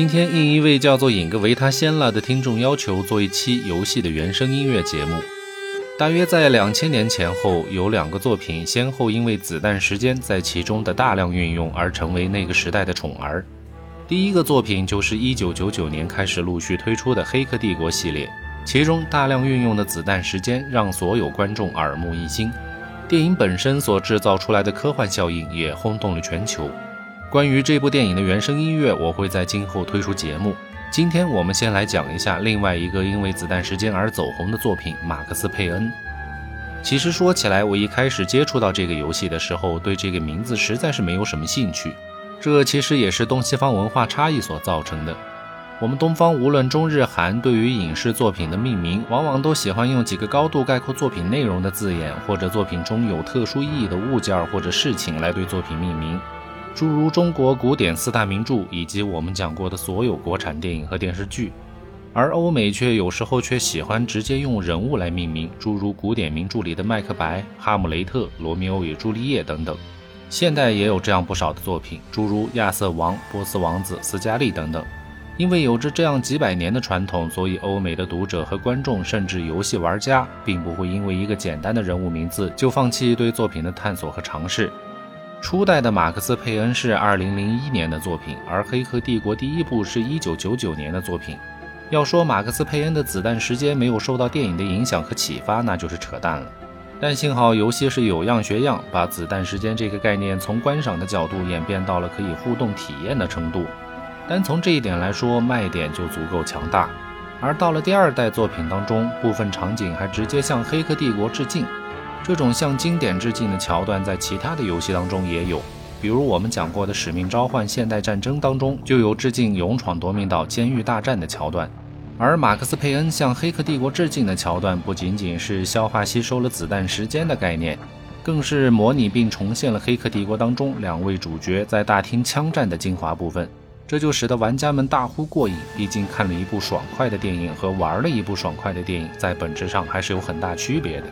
今天应一位叫做“引个维他先了”的听众要求，做一期游戏的原声音乐节目。大约在两千年前后，有两个作品先后因为子弹时间在其中的大量运用而成为那个时代的宠儿。第一个作品就是一九九九年开始陆续推出的《黑客帝国》系列，其中大量运用的子弹时间让所有观众耳目一新。电影本身所制造出来的科幻效应也轰动了全球。关于这部电影的原声音乐，我会在今后推出节目。今天我们先来讲一下另外一个因为子弹时间而走红的作品《马克思佩恩》。其实说起来，我一开始接触到这个游戏的时候，对这个名字实在是没有什么兴趣。这其实也是东西方文化差异所造成的。我们东方无论中日韩，对于影视作品的命名，往往都喜欢用几个高度概括作品内容的字眼，或者作品中有特殊意义的物件或者事情来对作品命名。诸如中国古典四大名著，以及我们讲过的所有国产电影和电视剧，而欧美却有时候却喜欢直接用人物来命名，诸如古典名著里的《麦克白》《哈姆雷特》《罗密欧与朱丽叶》等等。现代也有这样不少的作品，诸如《亚瑟王》《波斯王子》《斯嘉丽》等等。因为有着这样几百年的传统，所以欧美的读者和观众，甚至游戏玩家，并不会因为一个简单的人物名字就放弃对作品的探索和尝试。初代的马克思·佩恩是二零零一年的作品，而《黑客帝国》第一部是一九九九年的作品。要说马克思·佩恩的子弹时间没有受到电影的影响和启发，那就是扯淡了。但幸好游戏是有样学样，把子弹时间这个概念从观赏的角度演变到了可以互动体验的程度。单从这一点来说，卖点就足够强大。而到了第二代作品当中，部分场景还直接向《黑客帝国》致敬。这种向经典致敬的桥段，在其他的游戏当中也有，比如我们讲过的《使命召唤：现代战争》当中就有致敬《勇闯夺命岛：监狱大战》的桥段。而马克思·佩恩向《黑客帝国》致敬的桥段，不仅仅是消化吸收了子弹时间的概念，更是模拟并重现了《黑客帝国》当中两位主角在大厅枪战的精华部分，这就使得玩家们大呼过瘾。毕竟看了一部爽快的电影和玩了一部爽快的电影，在本质上还是有很大区别的。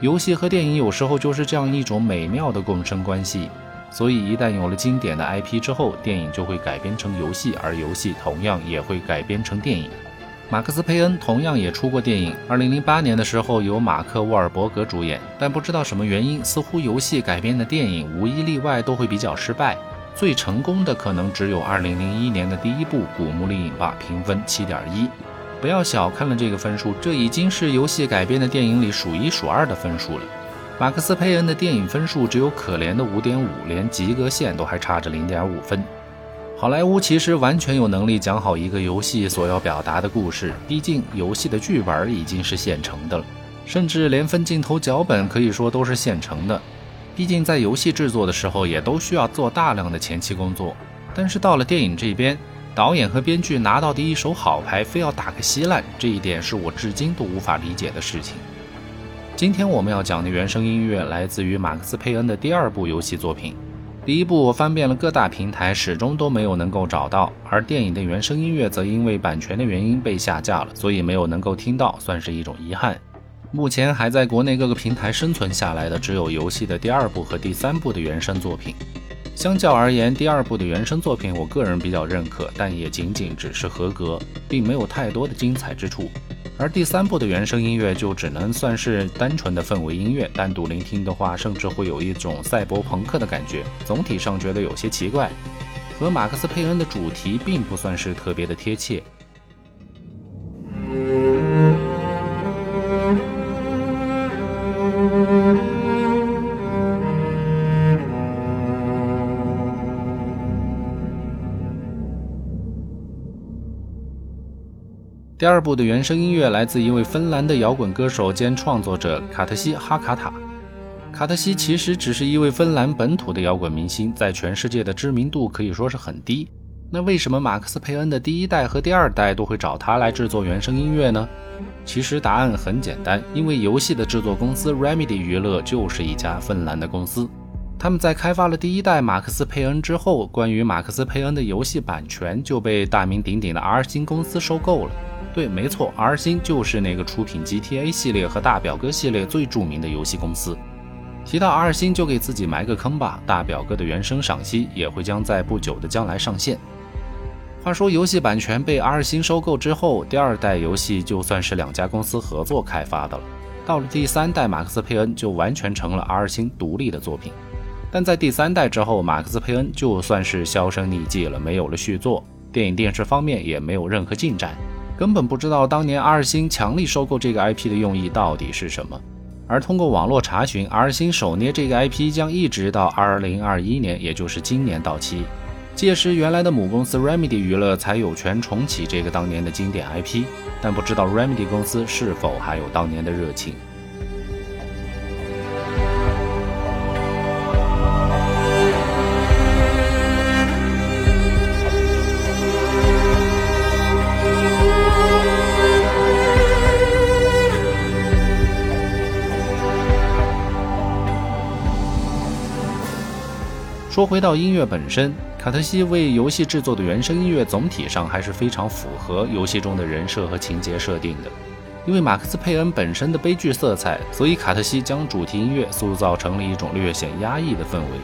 游戏和电影有时候就是这样一种美妙的共生关系，所以一旦有了经典的 IP 之后，电影就会改编成游戏，而游戏同样也会改编成电影。马克思·佩恩同样也出过电影，2008年的时候由马克·沃尔伯格主演，但不知道什么原因，似乎游戏改编的电影无一例外都会比较失败，最成功的可能只有2001年的第一部《古墓丽影》吧，评分7.1。不要小看了这个分数，这已经是游戏改编的电影里数一数二的分数了。马克思·佩恩的电影分数只有可怜的五点五，连及格线都还差着零点五分。好莱坞其实完全有能力讲好一个游戏所要表达的故事，毕竟游戏的剧本已经是现成的了，甚至连分镜头脚本可以说都是现成的。毕竟在游戏制作的时候也都需要做大量的前期工作，但是到了电影这边。导演和编剧拿到的一手好牌，非要打个稀烂，这一点是我至今都无法理解的事情。今天我们要讲的原声音乐来自于马克思·佩恩的第二部游戏作品。第一部我翻遍了各大平台，始终都没有能够找到，而电影的原声音乐则因为版权的原因被下架了，所以没有能够听到，算是一种遗憾。目前还在国内各个平台生存下来的，只有游戏的第二部和第三部的原声作品。相较而言，第二部的原声作品，我个人比较认可，但也仅仅只是合格，并没有太多的精彩之处。而第三部的原声音乐就只能算是单纯的氛围音乐，单独聆听的话，甚至会有一种赛博朋克的感觉。总体上觉得有些奇怪，和马克思佩恩的主题并不算是特别的贴切。第二部的原声音乐来自一位芬兰的摇滚歌手兼创作者卡特西哈卡塔。卡特西其实只是一位芬兰本土的摇滚明星，在全世界的知名度可以说是很低。那为什么马克思佩恩的第一代和第二代都会找他来制作原声音乐呢？其实答案很简单，因为游戏的制作公司 Remedy 娱乐就是一家芬兰的公司。他们在开发了第一代马克思佩恩之后，关于马克思佩恩的游戏版权就被大名鼎鼎的 R 星公司收购了。对，没错，R 星就是那个出品 GTA 系列和大表哥系列最著名的游戏公司。提到 R 星，就给自己埋个坑吧。大表哥的原声赏析也会将在不久的将来上线。话说，游戏版权被 R 星收购之后，第二代游戏就算是两家公司合作开发的了。到了第三代，马克思佩恩就完全成了 R 星独立的作品。但在第三代之后，马克思佩恩就算是销声匿迹了，没有了续作，电影电视方面也没有任何进展，根本不知道当年 R 星强力收购这个 IP 的用意到底是什么。而通过网络查询，R 星手捏这个 IP 将一直到2021年，也就是今年到期。届时，原来的母公司 Remedy 娱乐才有权重启这个当年的经典 IP，但不知道 Remedy 公司是否还有当年的热情。说回到音乐本身，卡特西为游戏制作的原声音乐总体上还是非常符合游戏中的人设和情节设定的。因为马克思佩恩本身的悲剧色彩，所以卡特西将主题音乐塑造成了一种略显压抑的氛围。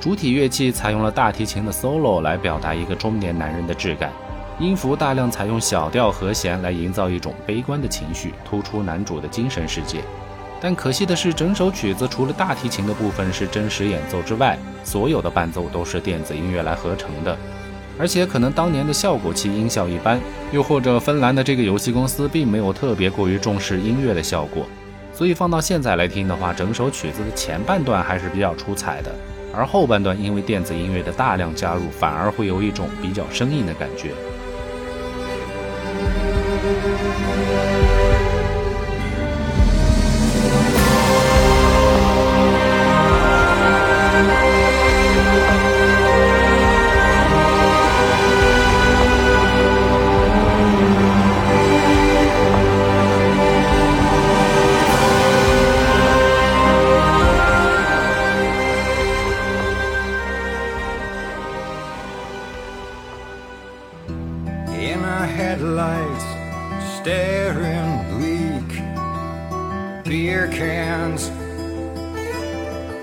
主体乐器采用了大提琴的 solo 来表达一个中年男人的质感，音符大量采用小调和弦来营造一种悲观的情绪，突出男主的精神世界。但可惜的是，整首曲子除了大提琴的部分是真实演奏之外，所有的伴奏都是电子音乐来合成的。而且可能当年的效果器音效一般，又或者芬兰的这个游戏公司并没有特别过于重视音乐的效果，所以放到现在来听的话，整首曲子的前半段还是比较出彩的，而后半段因为电子音乐的大量加入，反而会有一种比较生硬的感觉。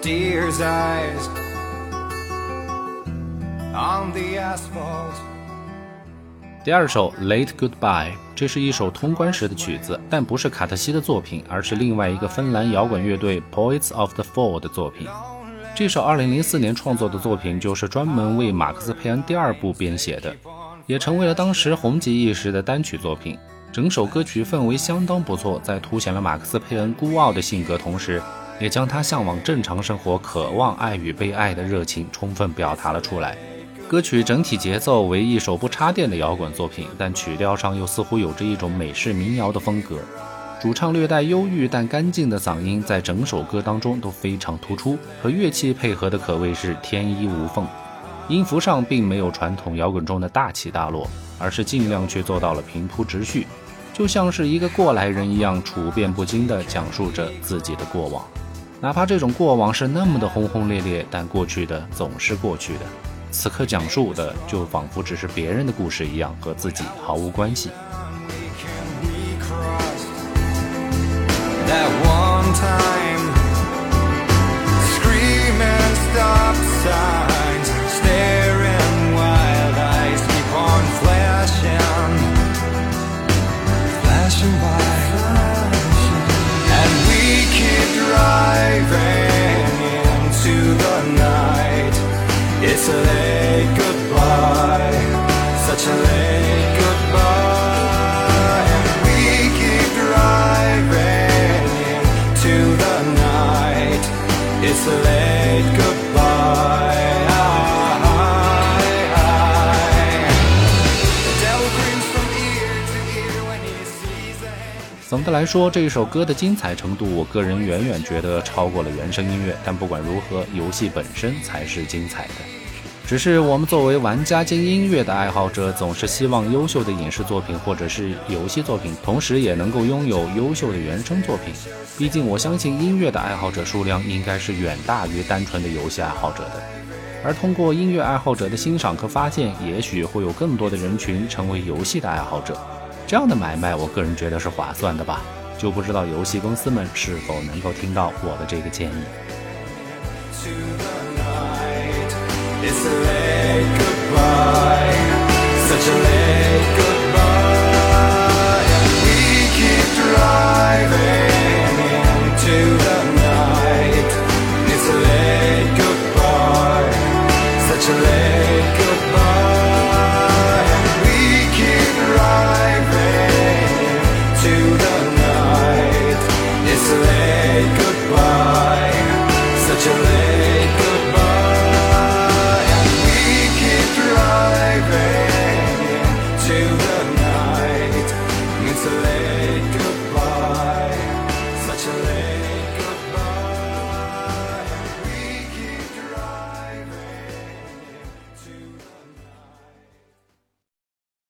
Deer's eyes on the asphalt 第二首《Late Goodbye》，这是一首通关时的曲子，但不是卡特西的作品，而是另外一个芬兰摇滚乐队 Poets of the Fall 的作品。这首2004年创作的作品就是专门为马克思佩恩第二部编写的，也成为了当时红极一时的单曲作品。整首歌曲氛围相当不错，在凸显了马克思佩恩孤傲的性格同时，也将他向往正常生活、渴望爱与被爱的热情充分表达了出来。歌曲整体节奏为一首不插电的摇滚作品，但曲调上又似乎有着一种美式民谣的风格。主唱略带忧郁但干净的嗓音在整首歌当中都非常突出，和乐器配合的可谓是天衣无缝。音符上并没有传统摇滚中的大起大落，而是尽量去做到了平铺直叙，就像是一个过来人一样，处变不惊地讲述着自己的过往。哪怕这种过往是那么的轰轰烈烈，但过去的总是过去的。此刻讲述的就仿佛只是别人的故事一样，和自己毫无关系。总的来说，这一首歌的精彩程度，我个人远远觉得超过了原声音乐。但不管如何，游戏本身才是精彩的。只是我们作为玩家兼音乐的爱好者，总是希望优秀的影视作品或者是游戏作品，同时也能够拥有优秀的原声作品。毕竟，我相信音乐的爱好者数量应该是远大于单纯的游戏爱好者的。而通过音乐爱好者的欣赏和发现，也许会有更多的人群成为游戏的爱好者。这样的买卖，我个人觉得是划算的吧？就不知道游戏公司们是否能够听到我的这个建议。It's a late goodbye, such a late goodbye. We keep driving.